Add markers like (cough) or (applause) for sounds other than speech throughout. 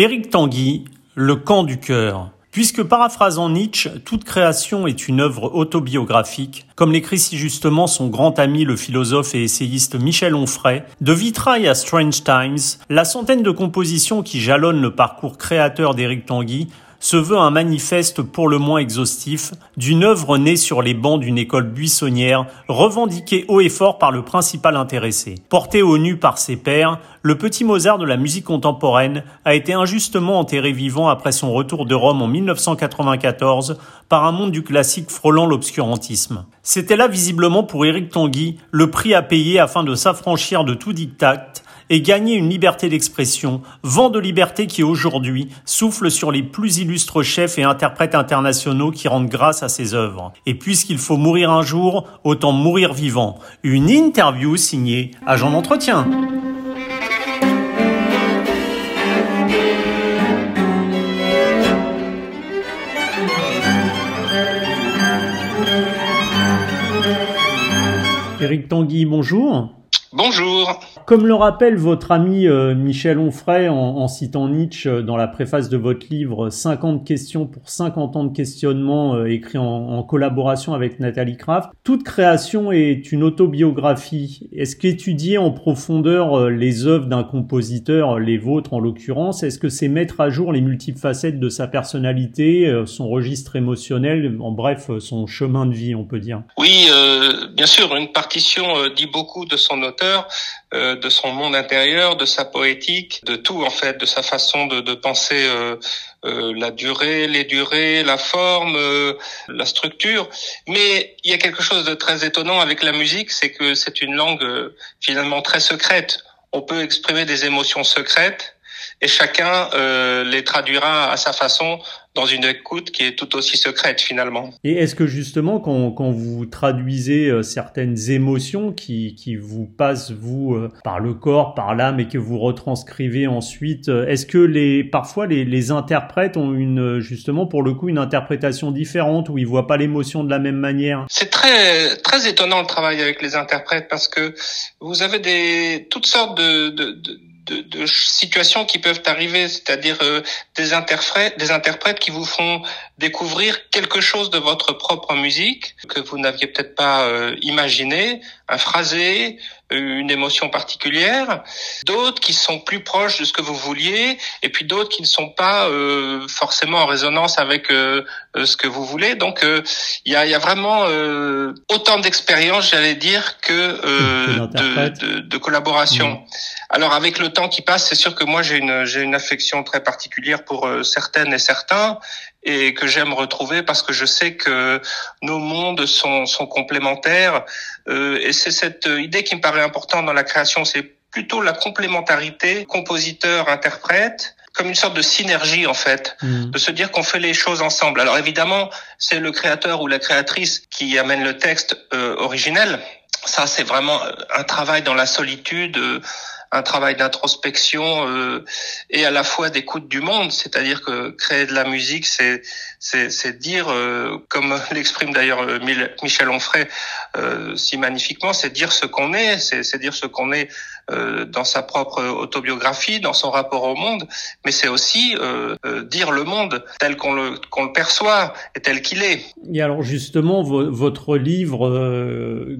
Éric Tanguy, Le camp du cœur. Puisque paraphrasant Nietzsche, toute création est une œuvre autobiographique, comme l'écrit si justement son grand ami le philosophe et essayiste Michel Onfray, de Vitrail à Strange Times, la centaine de compositions qui jalonnent le parcours créateur d'Éric Tanguy se veut un manifeste pour le moins exhaustif d'une œuvre née sur les bancs d'une école buissonnière, revendiquée haut et fort par le principal intéressé. Porté au nu par ses pairs, le petit Mozart de la musique contemporaine a été injustement enterré vivant après son retour de Rome en 1994 par un monde du classique frôlant l'obscurantisme. C'était là visiblement pour Éric Tanguy le prix à payer afin de s'affranchir de tout diktat et gagner une liberté d'expression, vent de liberté qui aujourd'hui souffle sur les plus illustres chefs et interprètes internationaux qui rendent grâce à ses œuvres. Et puisqu'il faut mourir un jour, autant mourir vivant. Une interview signée Agent d'entretien. Éric Tanguy, bonjour. Bonjour. Comme le rappelle votre ami euh, Michel Onfray en, citant Nietzsche euh, dans la préface de votre livre 50 questions pour 50 ans de questionnement euh, écrit en, collaboration avec Nathalie Kraft, toute création est une autobiographie. Est-ce qu'étudier en profondeur les œuvres d'un compositeur, les vôtres en l'occurrence, est-ce que c'est mettre à jour les multiples facettes de sa personnalité, son registre émotionnel, en bref, son chemin de vie, on peut dire? Oui, bien sûr, une partition dit beaucoup de son auteur euh, de son monde intérieur, de sa poétique, de tout en fait, de sa façon de, penser euh, euh, la durée, les durées, la forme, la structure. Mais il y a quelque chose de très étonnant avec la musique, c'est que c'est une langue finalement très secrète. On peut exprimer des émotions secrètes et chacun les traduira à sa façon dans une écoute qui est tout aussi secrète finalement. Et est-ce que justement quand, quand vous traduisez euh, certaines émotions qui, qui vous passent vous euh, par le corps, par l'âme et que vous retranscrivez ensuite, euh, est-ce que les parfois les, les interprètes ont une justement pour le coup une interprétation différente où ils voient pas l'émotion de la même manière? C'est très très étonnant le travail avec les interprètes parce que vous avez des toutes sortes de, de, de de, situations qui peuvent arriver, c'est-à-dire euh, des des interprètes qui vous font découvrir quelque chose de votre propre musique que vous n'aviez peut-être pas euh, imaginé, un phrasé, une émotion particulière, d'autres qui sont plus proches de ce que vous vouliez, et puis d'autres qui ne sont pas euh, forcément en résonance avec euh, euh, ce que vous voulez. Donc il y a, y, a, vraiment autant d'expérience, j'allais dire, que de, de, de, collaboration. Mmh. Alors avec le temps qui passe, c'est sûr que moi j'ai une j'ai une affection très particulière pour certaines et certains et que j'aime retrouver parce que je sais que nos mondes sont, sont complémentaires. Euh, et c'est cette idée qui me paraît importante dans la création, c'est plutôt la complémentarité compositeur-interprète comme une sorte de synergie en fait, mmh. de se dire qu'on fait les choses ensemble. Alors évidemment, c'est le créateur ou la créatrice qui amène le texte euh, originel. Ça, c'est vraiment un travail dans la solitude. Euh, un travail d'introspection euh, et à la fois d'écoute du monde, c'est-à-dire que créer de la musique, c'est c'est dire, euh, comme (laughs) l'exprime d'ailleurs euh, Michel Onfray euh, si magnifiquement, c'est dire ce qu'on est, c'est dire ce qu'on est euh, dans sa propre autobiographie, dans son rapport au monde, mais c'est aussi dire le monde tel qu'on le qu'on le perçoit et tel qu'il est. Et alors justement, votre livre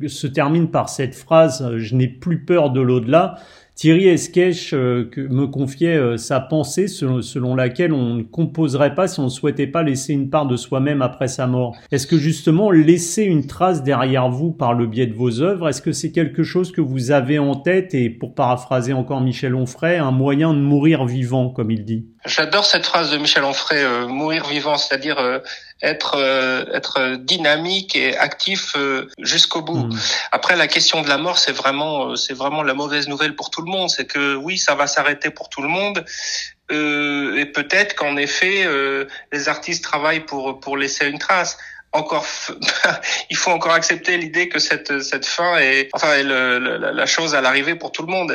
se termine par cette phrase "Je n'ai plus peur de l'au-delà". Thierry Esquèche euh, me confiait euh, sa pensée selon, laquelle on ne composerait pas si on ne souhaitait pas laisser une part de soi-même après sa mort. Est-ce que justement laisser une trace derrière vous par le biais de vos œuvres, est-ce que c'est quelque chose que vous avez en tête? Et pour paraphraser encore Michel Onfray, un moyen de mourir vivant, comme il dit J'adore cette phrase de Michel Onfray, euh, mourir vivant, c'est-à-dire être euh, être dynamique et actif euh, jusqu'au bout. Mm. Après la question de la mort, c'est vraiment euh, c'est vraiment la mauvaise nouvelle pour tout le monde, c'est que oui, ça va s'arrêter pour tout le monde. et peut-être qu'en effet, les artistes travaillent pour pour laisser une trace. Encore, (laughs) il faut encore accepter l'idée que cette cette fin est, enfin, le, la, chose à l'arrivée pour tout le monde.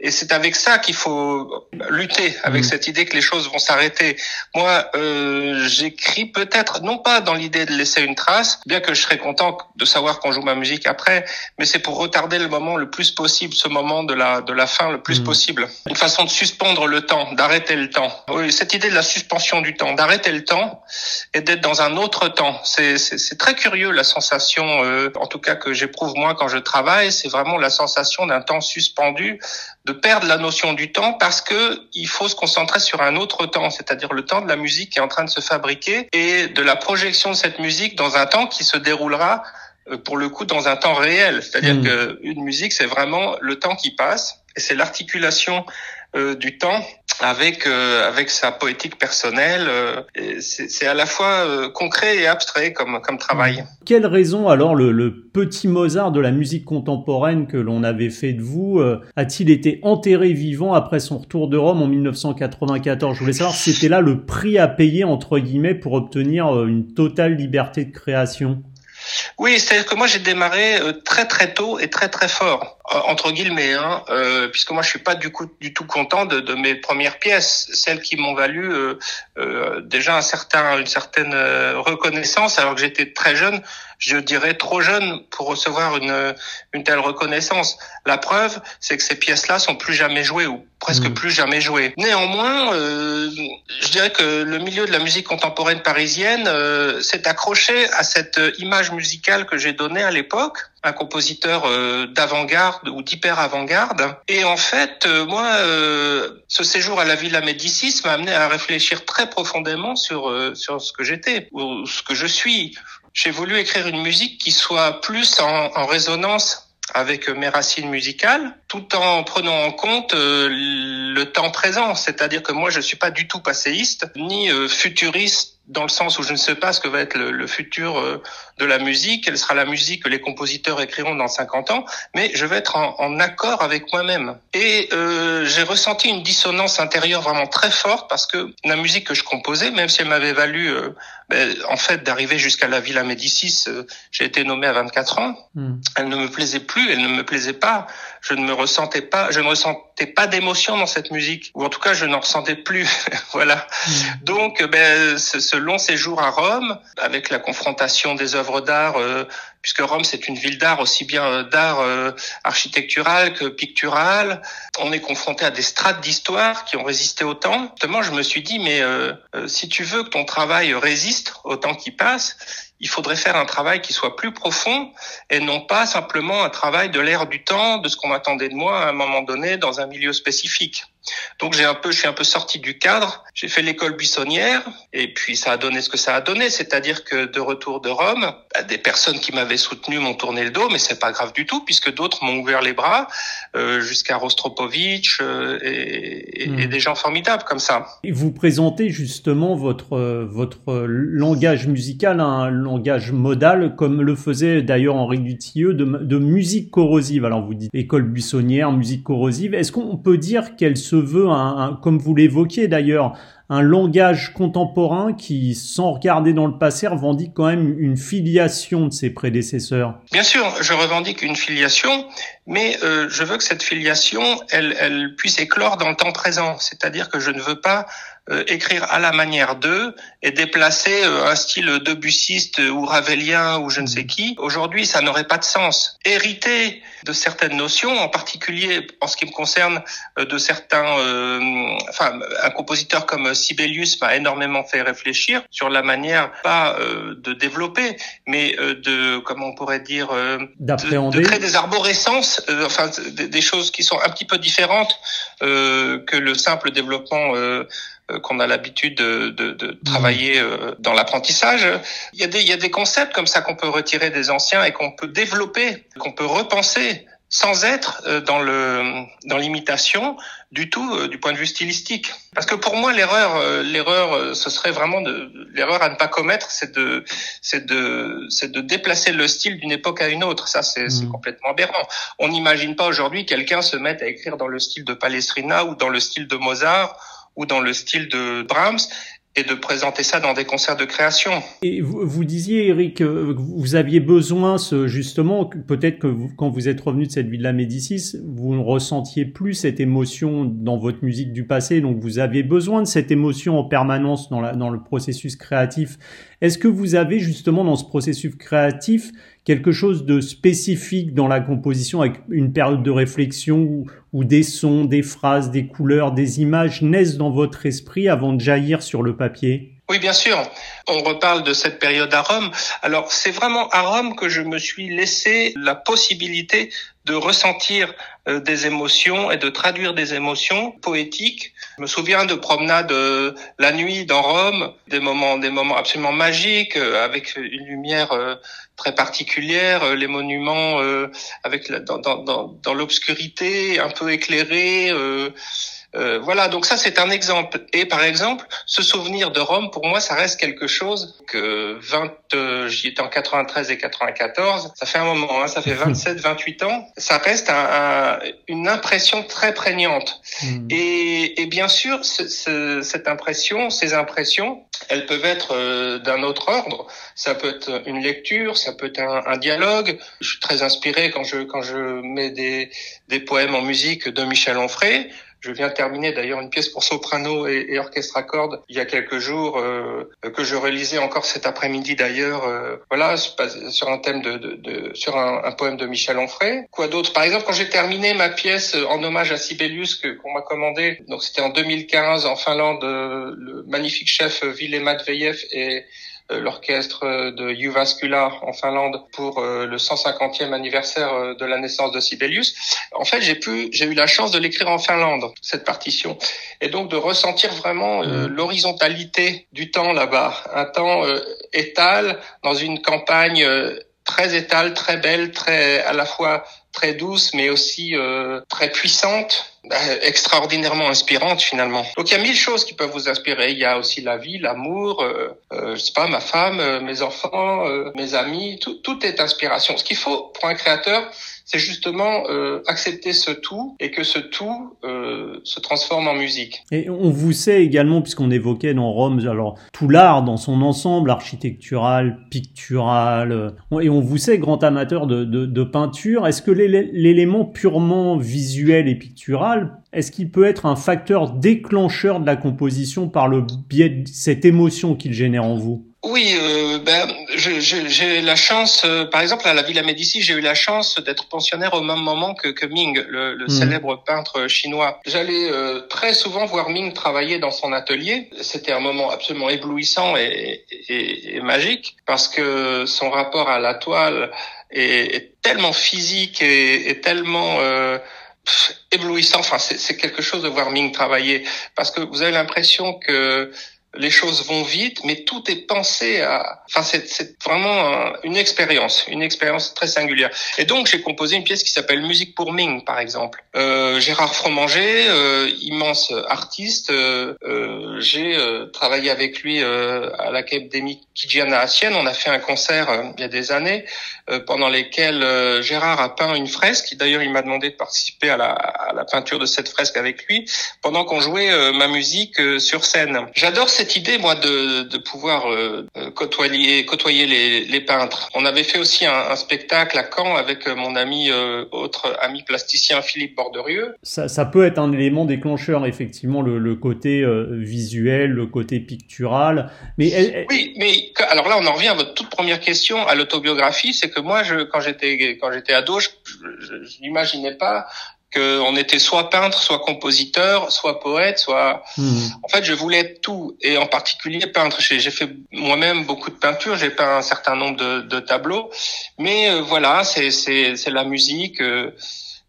Et, c'est avec ça qu'il faut lutter, avec mmh. cette idée que les choses vont s'arrêter. Moi, euh, j'écris peut-être non pas dans l'idée de laisser une trace, bien que je serais content de savoir qu'on joue ma musique après, mais c'est pour retarder le moment le plus possible, ce moment de la de la fin le plus mmh. possible. Une façon de suspendre le temps, d'arrêter le temps. Oui, cette idée de la suspension du temps, d'arrêter le temps et d'être dans un autre temps. C'est très curieux la sensation, euh, en tout cas que j'éprouve moi quand je travaille, c'est vraiment la sensation d'un temps suspendu, de perdre la notion du temps parce que il faut se concentrer sur un autre temps, c'est-à-dire le temps de la musique qui est en train de se fabriquer et de la projection de cette musique dans un temps qui se déroulera euh, pour le coup dans un temps réel. C'est-à-dire mmh. que une musique, c'est vraiment le temps qui passe et c'est l'articulation euh, du temps avec euh, avec sa poétique personnelle. Euh, c'est à la fois concret et abstrait comme comme travail. Quelle raison alors le, le petit Mozart de la musique contemporaine que l'on avait fait de vous a-t-il été enterré vivant après son retour de Rome en 1994 Je voulais savoir si c'était là le prix à payer entre guillemets pour obtenir une totale liberté de création. Oui, c'est-à-dire que moi j'ai démarré très très tôt et très très fort. Euh, entre guillemets, hein, euh, puisque moi je suis pas du coup du tout content de, mes premières pièces, celles qui m'ont valu euh, euh déjà un certain, une certaine euh, reconnaissance, alors que j'étais très jeune, je dirais trop jeune pour recevoir une, une telle reconnaissance. La preuve, c'est que ces pièces-là sont plus jamais jouées ou presque mmh. plus jamais jouées. Néanmoins, je dirais que le milieu de la musique contemporaine parisienne s'est accroché à cette image musicale que j'ai donnée à l'époque, un compositeur d'avant-garde ou d'hyper avant-garde. Et en fait, euh, moi, euh, ce séjour à la Villa Médicis m'a amené à réfléchir très profondément sur euh, sur ce que j'étais ou ce que je suis. J'ai voulu écrire une musique qui soit plus en, résonance avec mes racines musicales, tout en prenant en compte le temps présent. C'est-à-dire que moi, je suis pas du tout passéiste ni futuriste dans le sens où je ne sais pas ce que va être le, le, futur euh, de la musique, quelle sera la musique que les compositeurs écriront dans 50 ans, mais je vais être en, en accord avec moi-même. Et euh, j'ai ressenti une dissonance intérieure vraiment très forte parce que la musique que je composais, même si elle m'avait valu euh, ben, en fait d'arriver jusqu'à la Villa Médicis, euh, j'ai été nommé à 24 ans, hmm. elle ne me plaisait plus, elle ne me plaisait pas, je ne me ressentais pas, je ne ressentais pas d'émotion dans cette musique, ou en tout cas je n'en ressentais plus, (laughs) voilà. Hmm. Donc ben, ce, ce long séjour à Rome, avec la confrontation des œuvres d'art, euh, puisque Rome c'est une ville d'art aussi bien euh, d'art euh, architectural que pictural, on est confronté à des strates d'histoire qui ont résisté au temps. Justement, je me suis dit, mais si tu veux que ton travail résiste au temps qui passe, il faudrait faire un travail qui soit plus profond et non pas simplement un travail de l'air du temps, de ce qu'on attendait de moi à un moment donné dans un milieu spécifique. Donc j'ai un peu, je suis un peu sorti du cadre. J'ai fait l'école buissonnière et puis ça a donné ce que ça a donné, c'est-à-dire que de retour de Rome, bah, des personnes qui m'avaient soutenu m'ont tourné le dos, mais c'est pas grave du tout puisque d'autres m'ont ouvert les bras euh, jusqu'à Rostropovitch euh, et, et, hmm. des gens formidables comme ça. Et vous présentez justement votre votre langage musical, un langage modal, comme le faisait d'ailleurs Henri Dutilleux, de, de musique corrosive. Alors vous dites école buissonnière, musique corrosive. Est-ce qu'on peut dire qu'elle se veut, un, comme vous l'évoquiez d'ailleurs, un langage contemporain qui, sans regarder dans le passé, revendique quand même une filiation de ses prédécesseurs. Bien sûr, je revendique une filiation, mais euh, je veux que cette filiation, elle, elle puisse éclore dans le temps présent. C'est-à-dire que je ne veux pas euh, écrire à la manière d'eux et déplacer euh, un style debussiste ou ravelien ou je ne sais qui. Aujourd'hui, ça n'aurait pas de sens. Hériter de certaines notions, en particulier en ce qui me concerne euh, de certains, enfin, un compositeur comme Sibelius m'a énormément fait réfléchir sur la manière pas de développer, mais de, comment on pourrait dire, d'appréhender, de, créer des arborescences, enfin, des, des, choses qui sont un petit peu différentes que le simple développement euh, qu'on a l'habitude de, de, de, mmh. travailler euh, dans l'apprentissage. Il y, a des, il y a des concepts comme ça qu'on peut retirer des anciens et qu'on peut développer, qu'on peut repenser sans être euh, dans le dans l'imitation du tout du point de vue stylistique parce que pour moi l'erreur l'erreur ce serait vraiment de l'erreur à ne pas commettre c'est de c'est de c'est de déplacer le style d'une époque à une autre ça c'est mmh. complètement aberrant on n'imagine pas aujourd'hui quelqu'un se mettre à écrire dans le style de Palestrina ou dans le style de Mozart ou dans le style de Brahms et de présenter ça dans des concerts de création. Et vous, vous disiez, Eric, que vous aviez besoin, ce, justement, peut-être que vous, quand vous êtes revenu de cette vie de la Médicis, vous ne ressentiez plus cette émotion dans votre musique du passé, donc vous aviez besoin de cette émotion en permanence dans, la, dans le processus créatif. Est-ce que vous avez justement dans ce processus créatif quelque chose de spécifique dans la composition avec une période de réflexion où, des sons, des phrases, des couleurs, des images naissent dans votre esprit avant de jaillir sur le papier? Oui, bien sûr. On reparle de cette période à Rome. Alors, c'est vraiment à Rome que je me suis laissé la possibilité de ressentir euh, des émotions et de traduire des émotions poétiques. Je me souviens de promenades euh, la nuit dans Rome, des moments, des moments absolument magiques, euh, avec une lumière très particulière, les monuments avec la, dans, dans, dans l'obscurité, un peu éclairés. Euh, voilà, donc ça c'est un exemple. Et par exemple, ce souvenir de Rome, pour moi, ça reste quelque chose que 20, euh, j'y étais en 93 et 94, ça fait un moment, hein, ça fait (laughs) 27, 28 ans, ça reste un, une impression très prégnante. Hmm. Et, et, bien sûr, cette impression, ces impressions, elles peuvent être euh, d'un autre ordre. Ça peut être une lecture, ça peut être un, un, dialogue. Je suis très inspiré quand je quand je mets des des poèmes en musique de Michel Onfray. Je viens terminer d'ailleurs une pièce pour soprano et, orchestre à cordes il y a quelques jours euh, que je réalisais encore cet après-midi d'ailleurs. Euh, voilà, sur un thème de, de, de sur un, un, poème de Michel Onfray. Quoi d'autre? Par exemple, quand j'ai terminé ma pièce en hommage à Sibelius que qu'on m'a commandé, donc c'était en 2015 en Finlande, euh, le magnifique chef Ville Matveyev et euh, l'orchestre de Jyväskylä en Finlande pour euh, le 150e anniversaire euh, de la naissance de Sibelius. En fait, j'ai pu, j'ai eu la chance de l'écrire en Finlande cette partition, et donc de ressentir vraiment mmh. l'horizontalité du temps là-bas, un temps étal dans une campagne très étale, très belle, très à la fois très douce, mais aussi très puissante euh, extraordinairement inspirante finalement. Donc il y a mille choses qui peuvent vous inspirer. Il y a aussi la vie, l'amour, euh, euh, je sais pas, ma femme, euh, mes enfants, mes amis. Tout, tout est inspiration. Ce qu'il faut pour un créateur, c'est justement euh, accepter ce tout et que ce tout euh, se transforme en musique. Et on vous sait également, puisqu'on évoquait dans Rome, alors tout l'art dans son ensemble, architectural, pictural, euh, et on vous sait grand amateur de, de, de peinture. Est-ce que l'élément purement visuel et pictural, est-ce qu'il peut être un facteur déclencheur de la composition par le biais de cette émotion qu'il génère en vous? Oui, euh, ben, j'ai la chance, euh, par exemple à la Villa Médicis, j'ai eu la chance d'être pensionnaire au même moment que, que Ming, le, le hmm. célèbre peintre chinois. J'allais euh, très souvent voir Ming travailler dans son atelier. C'était un moment absolument éblouissant et, et, et, magique parce que son rapport à la toile est, est tellement physique et, et tellement euh, éblouissant. Enfin, c'est quelque chose de voir Ming travailler parce que vous avez l'impression que les choses vont vite, mais tout est pensé à. Enfin, c'est vraiment une expérience, une expérience très singulière. Et donc, j'ai composé une pièce qui s'appelle Musique pour Ming, par exemple. Euh, Gérard Fromanger, euh, immense artiste, euh, euh j'ai euh, travaillé avec lui euh, à l'Académie Kijana à Sienne. On a fait un concert il y a des années pendant lesquels Gérard a peint une fresque. D'ailleurs, il m'a demandé de participer à la, à la, peinture de cette fresque avec lui pendant qu'on jouait ma musique sur scène. J'adore cette idée, moi, de, de pouvoir euh, côtoyer, côtoyer les, les, peintres. On avait fait aussi un, un spectacle à Caen avec euh, mon ami, euh, autre ami plasticien Philippe Borderieux. Ça, ça, peut être un élément déclencheur, effectivement, le, le côté visuel, le côté pictural. Mais oui, mais alors là, on en revient à votre toute première question, à l'autobiographie, c'est que moi, je, quand j'étais quand j'étais ado, je, je n'imaginais pas qu'on était soit peintre, soit compositeur, soit poète, soit. Hmm. En fait, je voulais être tout, et en particulier peintre. J'ai fait moi-même beaucoup de peinture. J'ai peint un certain nombre de, de tableaux, mais euh, voilà, c'est c'est la musique. Euh,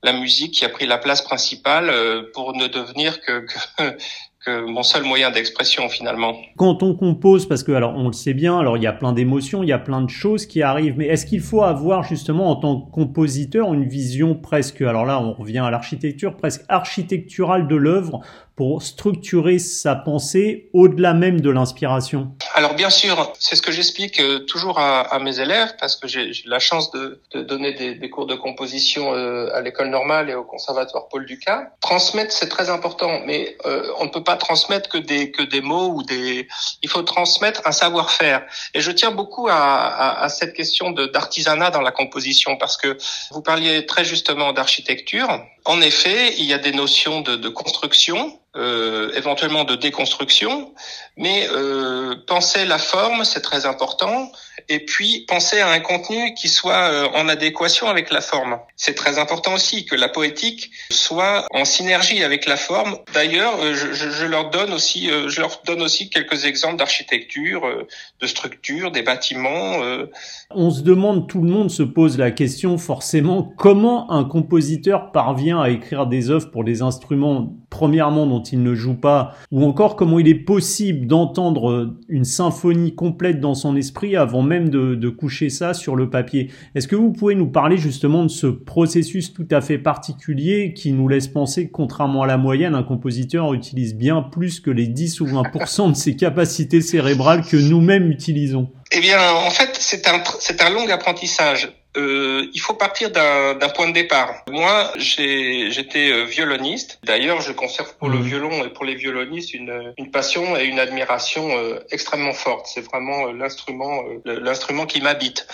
la musique qui a pris la place principale euh, pour ne devenir que, que que mon seul moyen d'expression finalement. Quand on compose, parce que alors on le sait bien, alors il y a plein d'émotions, il y a plein de choses qui arrivent, mais est-ce qu'il faut avoir justement en tant que compositeur une vision presque, alors là on revient à l'architecture, presque architecturale de l'œuvre pour structurer sa pensée au-delà même de l'inspiration? Alors bien sûr, c'est ce que j'explique euh, toujours à, à, mes élèves parce que j'ai la chance de, de donner des, des, cours de composition euh, à l'école normale et au conservatoire Paul Ducas. Transmettre c'est très important, mais euh, on ne peut transmettre que des que des mots ou des. Il faut transmettre un savoir-faire. Et je tiens beaucoup à, à, à cette question d'artisanat dans la composition parce que vous parliez très justement d'architecture. En effet, il y a des notions de, de construction euh, éventuellement de déconstruction, mais euh, penser la forme, c'est très important, et puis penser à un contenu qui soit euh, en adéquation avec la forme. C'est très important aussi que la poétique soit en synergie avec la forme. D'ailleurs, euh, je, je, leur donne aussi, euh, je leur donne aussi quelques exemples d'architecture, de structure, des bâtiments. On se demande, tout le monde se pose la question forcément, comment un compositeur parvient à écrire des œuvres pour des instruments premièrement dont il ne joue pas, ou encore comment il est possible d'entendre une symphonie complète dans son esprit avant même de, coucher ça sur le papier. Est-ce que vous pouvez nous parler justement de ce processus tout à fait particulier qui nous laisse penser que contrairement à la moyenne, un compositeur utilise bien plus que les 10 ou 20% de ses capacités cérébrales que nous-mêmes utilisons? Eh bien, en fait, c'est un long apprentissage euh, il faut partir d'un point de départ. Moi, j'étais euh, violoniste. D'ailleurs, je conserve pour le mmh. violon et pour les violonistes une, une passion et une admiration euh, extrêmement forte. C'est vraiment euh, l'instrument l'instrument qui m'habite.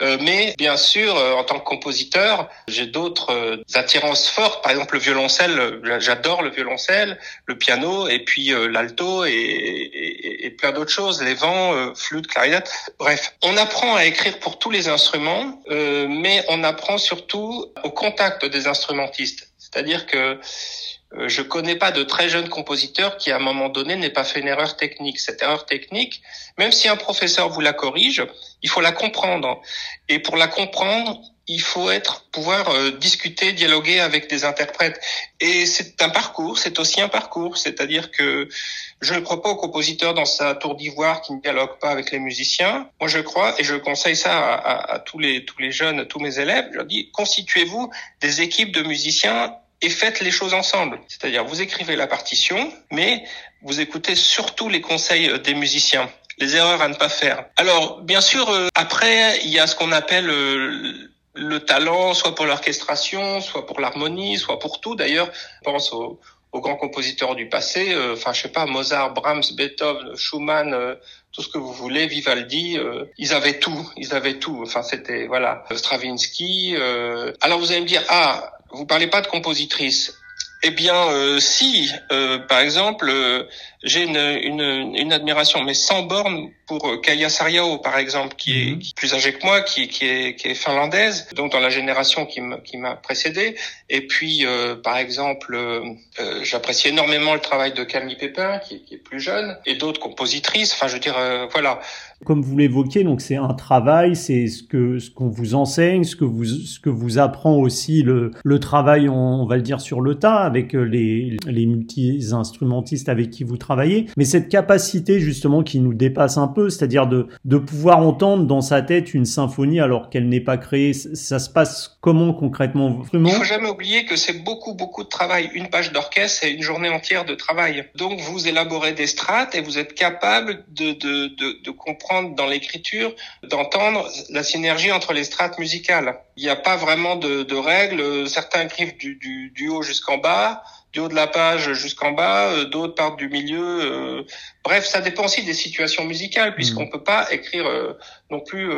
mais bien sûr, en tant que compositeur, j'ai d'autres attirances fortes. Par exemple, le violoncelle. J'adore le violoncelle, le piano et puis l'alto et, et, et, plein d'autres choses. Les vents, flûte, clarinette. Bref, on apprend à écrire pour tous les instruments. Euh, mais on apprend surtout au contact des instrumentistes. C'est-à-dire que euh, je connais pas de très jeune compositeur qui à un moment donné n'ait pas fait une erreur technique. Cette erreur technique, même si un professeur vous la corrige, il faut la comprendre. Et pour la comprendre, il faut être pouvoir euh, discuter, dialoguer avec des interprètes. Et c'est un parcours, c'est aussi un parcours. C'est-à-dire que je crois pas au compositeur dans sa tour d'ivoire qui ne dialogue pas avec les musiciens. Moi, je crois, et je conseille ça à, à tous les tous les jeunes, tous mes élèves. Je leur dis constituez-vous des équipes de musiciens et faites les choses ensemble. C'est-à-dire, vous écrivez la partition, mais vous écoutez surtout les conseils euh, des musiciens, les erreurs à ne pas faire. Alors, bien sûr, euh, après, il y a ce qu'on appelle euh, le talent, soit pour l'orchestration, soit pour l'harmonie, soit pour tout. D'ailleurs, pense aux, grands compositeurs du passé, enfin, je sais pas, Mozart, Brahms, Beethoven, Schumann, tout ce que vous voulez, Vivaldi, ils avaient tout, ils avaient tout. Enfin, c'était voilà, Stravinsky. Alors vous allez me dire, ah, vous parlez pas de compositrice. Eh bien, euh, si, euh, par exemple, euh, j'ai une, une, une, admiration, mais sans borne, pour Kaya Sariao, par exemple, qui est, qui mhm. est plus âgée que moi, qui, qui, est, qui est finlandaise, donc dans la génération qui m'a précédé. Et puis, par exemple, j'apprécie énormément le travail de Camille Pépin, qui, qui est plus jeune, et d'autres compositrices. Enfin, je veux dire, voilà. Comme vous l'évoquiez, donc c'est un travail, c'est ce que ce qu'on vous enseigne, ce que vous ce que vous apprend aussi le le travail, on, va le dire sur le tas avec euh, les les multi instrumentistes avec qui vous travaillez. Mais cette capacité justement qui nous dépasse un peu, c'est-à-dire de de pouvoir entendre dans sa tête une symphonie alors qu'elle n'est pas créée, ça se passe comment concrètement vraiment? Il faut jamais oublier que c'est beaucoup beaucoup de travail. Une page d'orchestre, c'est une journée entière de travail. Donc vous élaborez des strates et vous êtes capable de de de, comprendre dans l'écriture d'entendre la synergie entre les strates musicales. Il n'y a pas vraiment de, règles. Certains écrivent du, du haut jusqu'en bas, du haut de la page jusqu'en bas, euh, d'autres partent du milieu. Euh, bref, ça dépend aussi des situations musicales, puisqu'on mmh. peut pas écrire euh, non plus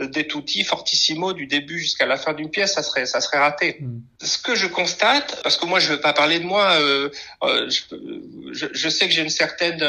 des tutti fortissimo du début jusqu'à la fin d'une pièce, ça serait ça serait raté. Mmh. Ce que je constate, parce que moi je veux pas parler de moi, je, je, sais que j'ai une certaine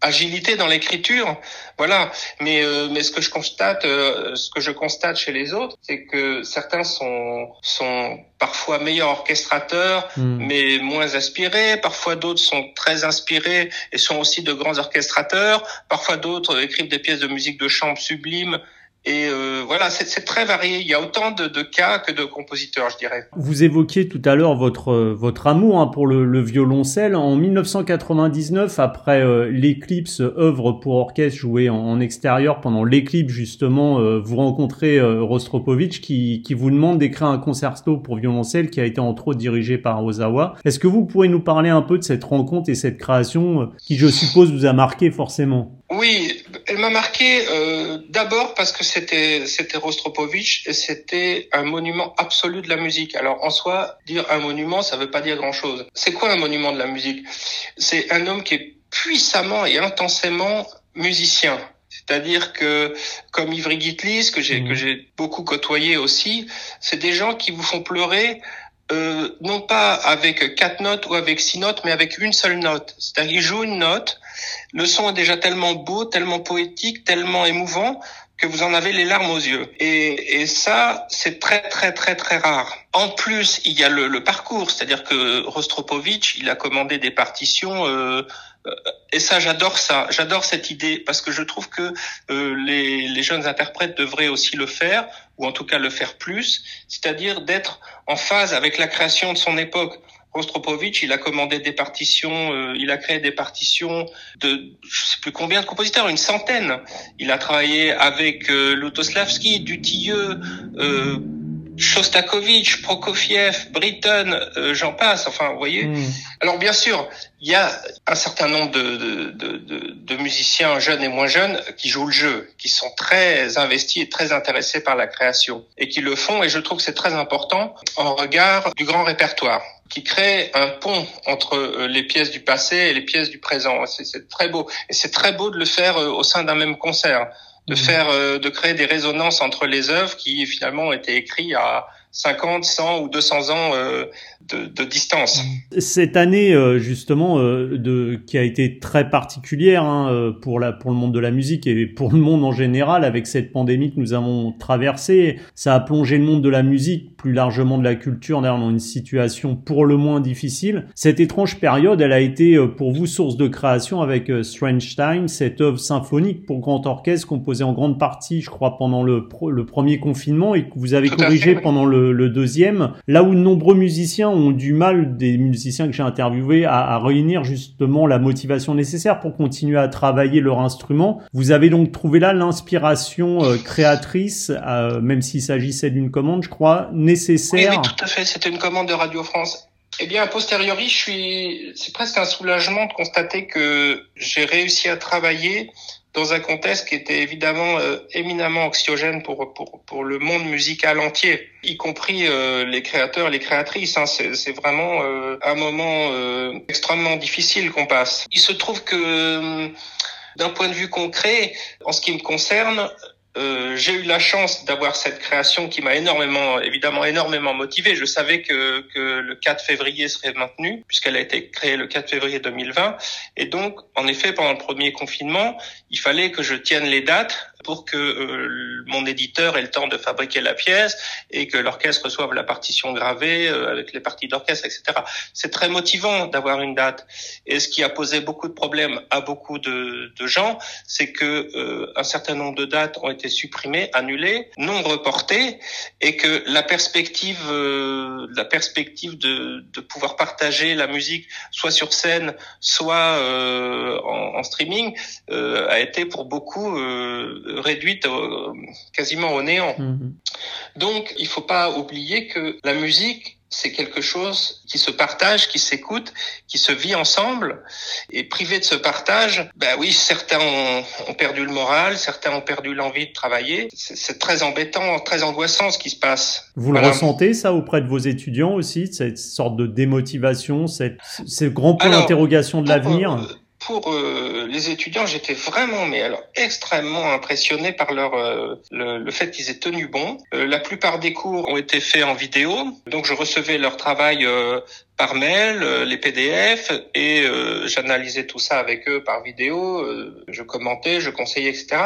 agilité dans l'écriture, voilà. Mais mais ce que je constate, ce que je constate chez les autres, c'est que certains sont sont parfois meilleurs orchestrateurs, mmh. mais moins moins inspirés, parfois d'autres sont très inspirés et sont aussi de grands orchestrateurs, parfois d'autres écrivent des pièces de musique de chambre sublimes et euh, voilà, c'est très varié. Il y a autant de, de, cas que de compositeurs, je dirais. Vous évoquiez tout à l'heure votre votre amour hein, pour le, le, violoncelle. En 1999, après euh, l'éclipse œuvre pour orchestre jouée en, en extérieur pendant l'éclipse justement, euh, vous rencontrez euh, Rostropovitch qui, qui vous demande d'écrire un concerto pour violoncelle qui a été entre autres dirigé par Ozawa. Est-ce que vous pourriez nous parler un peu de cette rencontre et cette création qui, je suppose, vous a marqué forcément? Oui, m'a marqué euh, d'abord parce que c'était c'était Rostropovitch et c'était un monument absolu de la musique. Alors en soi, dire un monument, ça veut pas dire grand-chose. C'est quoi un monument de la musique? C'est un homme qui est puissamment et intensément musicien. C'est-à-dire que, comme Ivry Gitlis, que j'ai que mmh. j'ai beaucoup côtoyé aussi, c'est des gens qui vous font pleurer euh, non pas avec quatre notes ou avec six notes, mais avec une seule note. C'est-à-dire qu'il joue une note, le son est déjà tellement beau, tellement poétique, tellement émouvant que vous en avez les larmes aux yeux. Et, et ça, c'est très très très très rare. En plus, il y a le, le parcours, c'est-à-dire que Rostropovitch, il a commandé des partitions euh, et ça, j'adore ça. J'adore cette idée parce que je trouve que euh, les, les, jeunes interprètes devraient aussi le faire, ou en tout cas le faire plus, c'est-à-dire d'être en phase avec la création de son époque. Rostropovitch, il a commandé des partitions, euh, il a créé des partitions de je sais plus combien de compositeurs, une centaine. Il a travaillé avec euh, Lutoslavski, Dutilleux, euh, Shostakovich, Prokofiev, Britten, euh, j'en passe. Enfin, vous voyez. Hmm. Alors bien sûr, il y a un certain nombre de, de, de, de, musiciens jeunes et moins jeunes qui jouent le jeu, qui sont très investis et très intéressés par la création et qui le font. Et je trouve que c'est très important en regard du grand répertoire qui crée un pont entre euh, les pièces du passé et les pièces du présent. C'est très beau. Et c'est très beau de le faire euh, au sein d'un même concert de mhm. faire, euh, de créer des résonances entre les œuvres qui finalement ont été écrites à 50, 100 ou 200 ans euh, de, de, distance. Cette année euh, justement euh, de, qui a été très particulière hein, pour, la, pour le monde de la musique et pour le monde en général avec cette pandémie que nous avons traversée, ça a plongé le monde de la musique, plus largement de la culture, dans une situation pour le moins difficile. Cette étrange période, elle a été pour vous source de création avec Strange Time, cette œuvre symphonique pour grand orchestre composée en grande partie, je crois, pendant le, le premier confinement et que vous avez corrigé pendant le le, deuxième, là où de nombreux musiciens ont du mal, des musiciens que j'ai interviewés, à, réunir justement la motivation nécessaire pour continuer à travailler leur instrument. Vous avez donc trouvé là l'inspiration euh, créatrice, euh, même s'il s'agissait d'une commande, je crois, nécessaire. Oui, oui, tout à fait. C'était une commande de Radio France. Eh bien, a posteriori, je suis, c'est presque un soulagement de constater que j'ai réussi à travailler dans un contexte qui était évidemment euh, éminemment anxiogène pour, pour, pour le monde musical entier, y compris euh, les créateurs, les créatrices. Hein. C'est vraiment euh, un moment extrêmement difficile qu'on passe. Il se trouve que d'un point de vue concret, en ce qui me concerne, euh, j'ai eu la chance d'avoir cette création qui m'a énormément, évidemment énormément motivé. Je savais que, que le 4 février serait maintenu puisqu'elle a été créée le 4 février 2020. Et donc, en effet, pendant le premier confinement, il fallait que je tienne les dates pour que euh, mon éditeur ait le temps de fabriquer la pièce et que l'orchestre reçoive la partition gravée euh, avec les parties d'orchestre, etc. C'est très motivant d'avoir une date. Et ce qui a posé beaucoup de problèmes à beaucoup de, de gens, c'est que euh, un certain nombre de dates ont été supprimées, annulées, non reportées, et que la perspective, la perspective de, de pouvoir partager la musique, soit sur scène, soit en, en, streaming, a été pour beaucoup réduite quasiment au néant. Mhm. Donc, il faut pas oublier que la musique, c'est quelque chose qui se partage, qui s'écoute, qui se vit ensemble. Et privé de ce partage, ben oui, certains ont, perdu le moral, certains ont perdu l'envie de travailler. C'est très embêtant, très angoissant ce qui se passe. Vous le ressentez ça auprès de vos étudiants aussi, cette sorte de démotivation, cette, ces grands points d'interrogation de l'avenir? euh, pour euh, les étudiants, j'étais vraiment, mais alors extrêmement impressionné par leur euh, le, fait qu'ils aient tenu bon. Euh, la plupart des cours ont été faits en vidéo, donc je recevais leur travail par mail, les PDF, et j'analysais tout ça avec eux par vidéo. je commentais, je conseillais, etc.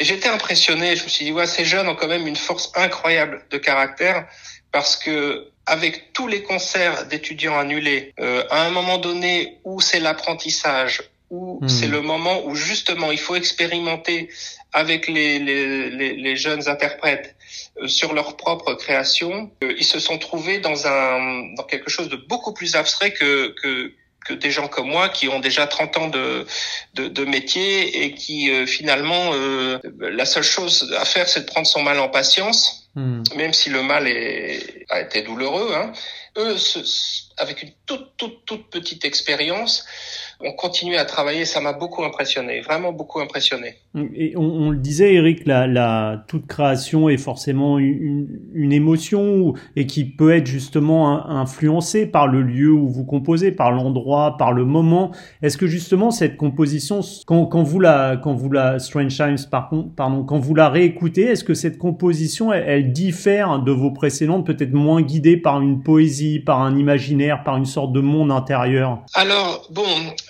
Et j'étais impressionné. Je me suis dit, ouais, ces jeunes ont quand même une force incroyable de caractère parce que avec tous les concerts d'étudiants annulés, euh, à un moment donné où c'est l'apprentissage, où hmm. c'est le moment où justement il faut expérimenter avec les, les, les, les jeunes interprètes euh, sur leur propre création, euh, ils se sont trouvés dans un dans quelque chose de beaucoup plus abstrait que que que des gens comme moi qui ont déjà 30 ans de, de, de métier et qui euh, finalement la seule chose à faire c'est de prendre son mal en patience Hmm. même si le mal est, a été douloureux. Hein, eux, avec une toute, toute, toute petite expérience, on continuait à travailler. Ça m'a beaucoup impressionné, vraiment beaucoup impressionné. Et on, le disait, Eric, la, la, toute création est forcément une, une émotion et qui peut être justement influencée par le lieu où vous composez, par l'endroit, par le moment. Est-ce que justement cette composition, quand, quand vous la, quand vous la Strange Times, par contre, pardon, quand vous la réécoutez, est-ce que cette composition, elle, elle diffère de vos précédentes, peut-être moins guidée par une poésie, par un imaginaire, par une sorte de monde intérieur? Alors bon,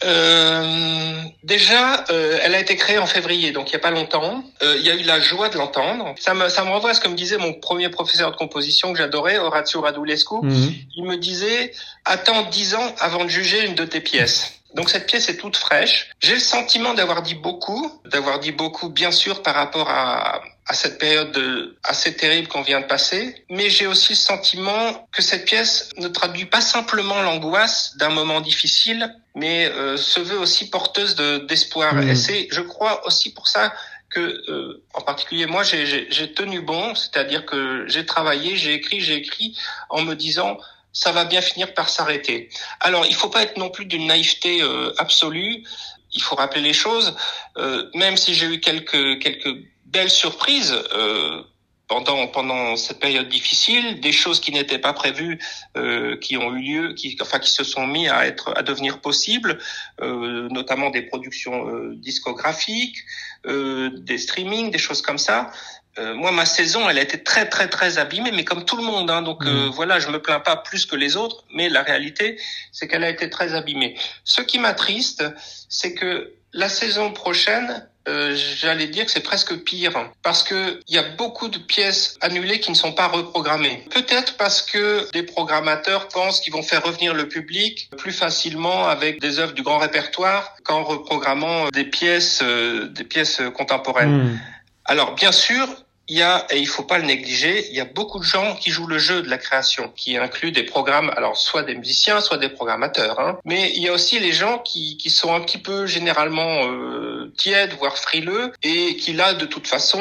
euh, déjà, euh, elle a été créée en février, donc il y a pas longtemps. Euh, il y a eu la joie de l'entendre. Ça me, ça me renvoie à ce que me disait mon premier professeur de composition que j'adorais, Horatio Radulescu. Mhm. Il me disait attends dix ans avant de juger une de tes pièces. Donc cette pièce est toute fraîche. J'ai le sentiment d'avoir dit beaucoup, d'avoir dit beaucoup bien sûr par rapport à, à cette période assez terrible qu'on vient de passer, mais j'ai aussi le sentiment que cette pièce ne traduit pas simplement l'angoisse d'un moment difficile, mais euh, se veut aussi porteuse d'espoir. Mmh. Et c'est, je crois, aussi pour ça que, euh, en particulier moi, j'ai tenu bon, c'est-à-dire que j'ai travaillé, j'ai écrit, j'ai écrit en me disant ça va bien finir par s'arrêter. Alors, il faut pas être non plus d'une naïveté euh, absolue. Il faut rappeler les choses. Euh, même si j'ai eu quelques quelques belles surprises euh, pendant pendant cette période difficile, des choses qui n'étaient pas prévues, qui ont eu lieu, qui enfin qui se sont mis à être à devenir possibles, notamment des productions discographiques, des streamings, des choses comme ça. Euh, moi, ma saison, elle a été très, très, très abîmée, mais comme tout le monde. Hein, donc euh, mm. voilà, je me plains pas plus que les autres, mais la réalité, c'est qu'elle a été très abîmée. Ce qui m'attriste, c'est que la saison prochaine, euh, j'allais dire que c'est presque pire parce que il y a beaucoup de pièces annulées qui ne sont pas reprogrammées. Peut-être parce que des programmateurs pensent qu'ils vont faire revenir le public plus facilement avec des œuvres du grand répertoire qu'en reprogrammant des pièces, des pièces contemporaines. Mm. Alors bien sûr, il y a, et il faut pas le négliger, il y a beaucoup de gens qui jouent le jeu de la création, qui inclut des programmes, alors soit des musiciens, soit des programmateurs. Hein. Mais il y a aussi les gens qui, qui sont un petit peu généralement euh, tièdes, voire frileux, et qui là, de toute façon,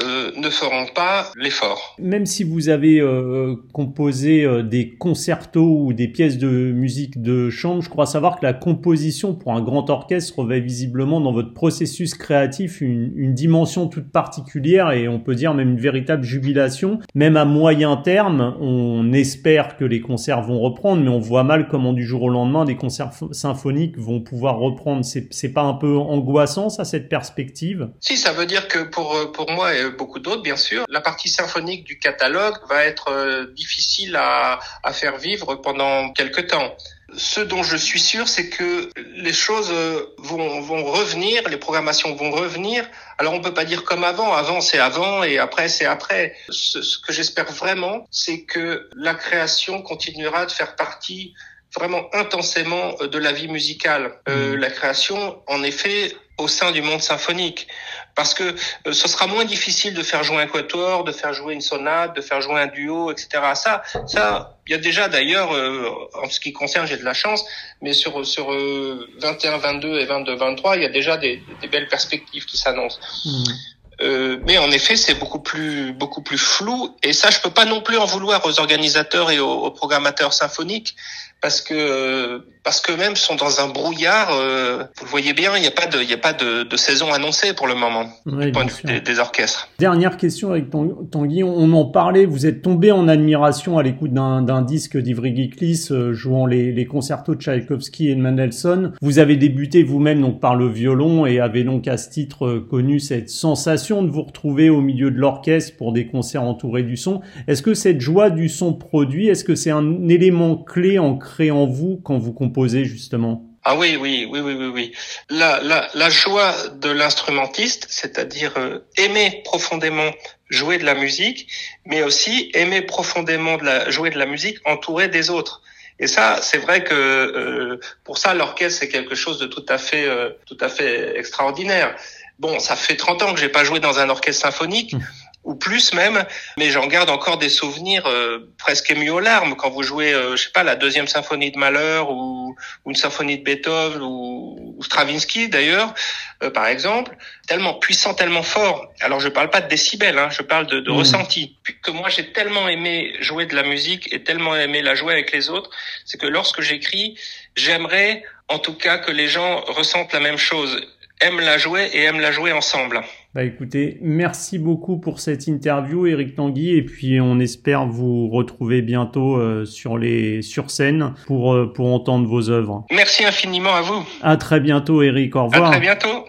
euh, ne feront pas l'effort. Même si vous avez euh, composé euh, des concertos ou des pièces de musique de chambre, je crois savoir que la composition pour un grand orchestre revêt visiblement dans votre processus créatif une, une, dimension toute particulière et on peut dire même une véritable jubilation. Même à moyen terme, on espère que les concerts vont reprendre, mais on voit mal comment du jour au lendemain des concerts symphoniques vont pouvoir reprendre. C'est pas un peu angoissant ça cette perspective? Si, ça veut dire que pour pour moi beaucoup d'autres, bien sûr. La partie symphonique du catalogue va être euh, difficile à, à faire vivre pendant quelque temps. Ce dont je suis sûr, c'est que les choses euh, vont, vont revenir, les programmations vont revenir. Alors on peut pas dire comme avant, avant c'est avant et après c'est après. Ce, ce que j'espère vraiment, c'est que la création continuera de faire partie vraiment intensément de la vie musicale. Euh, mmh. la création, en effet, au sein du monde symphonique parce que euh, ce sera moins difficile de faire jouer un quatuor, de faire jouer une sonate, de faire jouer un duo, etc. Ça, ça, il y a déjà d'ailleurs, euh, en ce qui concerne, j'ai de la chance, mais sur sur 21, 22 et 22, 23, il y a déjà des, des belles perspectives qui s'annoncent. Mmh. Euh, mais en effet, c'est beaucoup plus beaucoup plus flou. Et ça, je peux pas non plus en vouloir aux organisateurs et aux, aux programmateurs symphoniques parce que parce que même sont dans un brouillard. Euh, vous le voyez bien, il n'y a pas de il a pas de, de, saison annoncée pour le moment du point de vue des, orchestres. Dernière question avec Tanguy, on en parlait. Vous êtes tombé en admiration à l'écoute d'un disque d'Ivry Giklis euh, jouant les, les concertos de Tchaïkovski et de Mendelssohn. Vous avez débuté vous-même donc par le violon et avez donc à ce titre euh, connu cette sensation de vous retrouver au milieu de l'orchestre pour des concerts entourés du son. Est-ce que cette joie du son produit, est-ce que c'est un élément clé en en vous quand vous composez justement? Ah oui, oui, oui, oui, oui, oui. La, joie de l'instrumentiste, c'est-à-dire euh, aimer profondément jouer de la musique, mais aussi aimer profondément jouer de la musique entouré des autres. Et ça, c'est vrai que euh, pour ça, l'orchestre c'est quelque chose de tout à fait, euh, tout à fait extraordinaire. Bon, ça fait 30 ans que j'ai pas joué dans un orchestre symphonique. Mmh ou plus même, mais j'en garde encore des souvenirs euh, presque émus aux larmes quand vous jouez, euh, je sais pas, la deuxième symphonie de Malheur ou, une symphonie de Beethoven ou, Stravinsky d'ailleurs, euh, par exemple, tellement puissant, tellement fort. Alors je parle pas de décibels, hein, je parle de, de mmh. ressenti. Que moi j'ai tellement aimé jouer de la musique et tellement aimé la jouer avec les autres, c'est que lorsque j'écris, j'aimerais en tout cas que les gens ressentent la même chose, aiment la jouer et aiment la jouer ensemble. Bah écoutez, merci beaucoup pour cette interview, Eric Tanguy, et puis on espère vous retrouver bientôt euh, sur les sur scène pour euh, pour entendre vos œuvres. Merci infiniment à vous. À très bientôt, Eric. Au revoir. À très bientôt.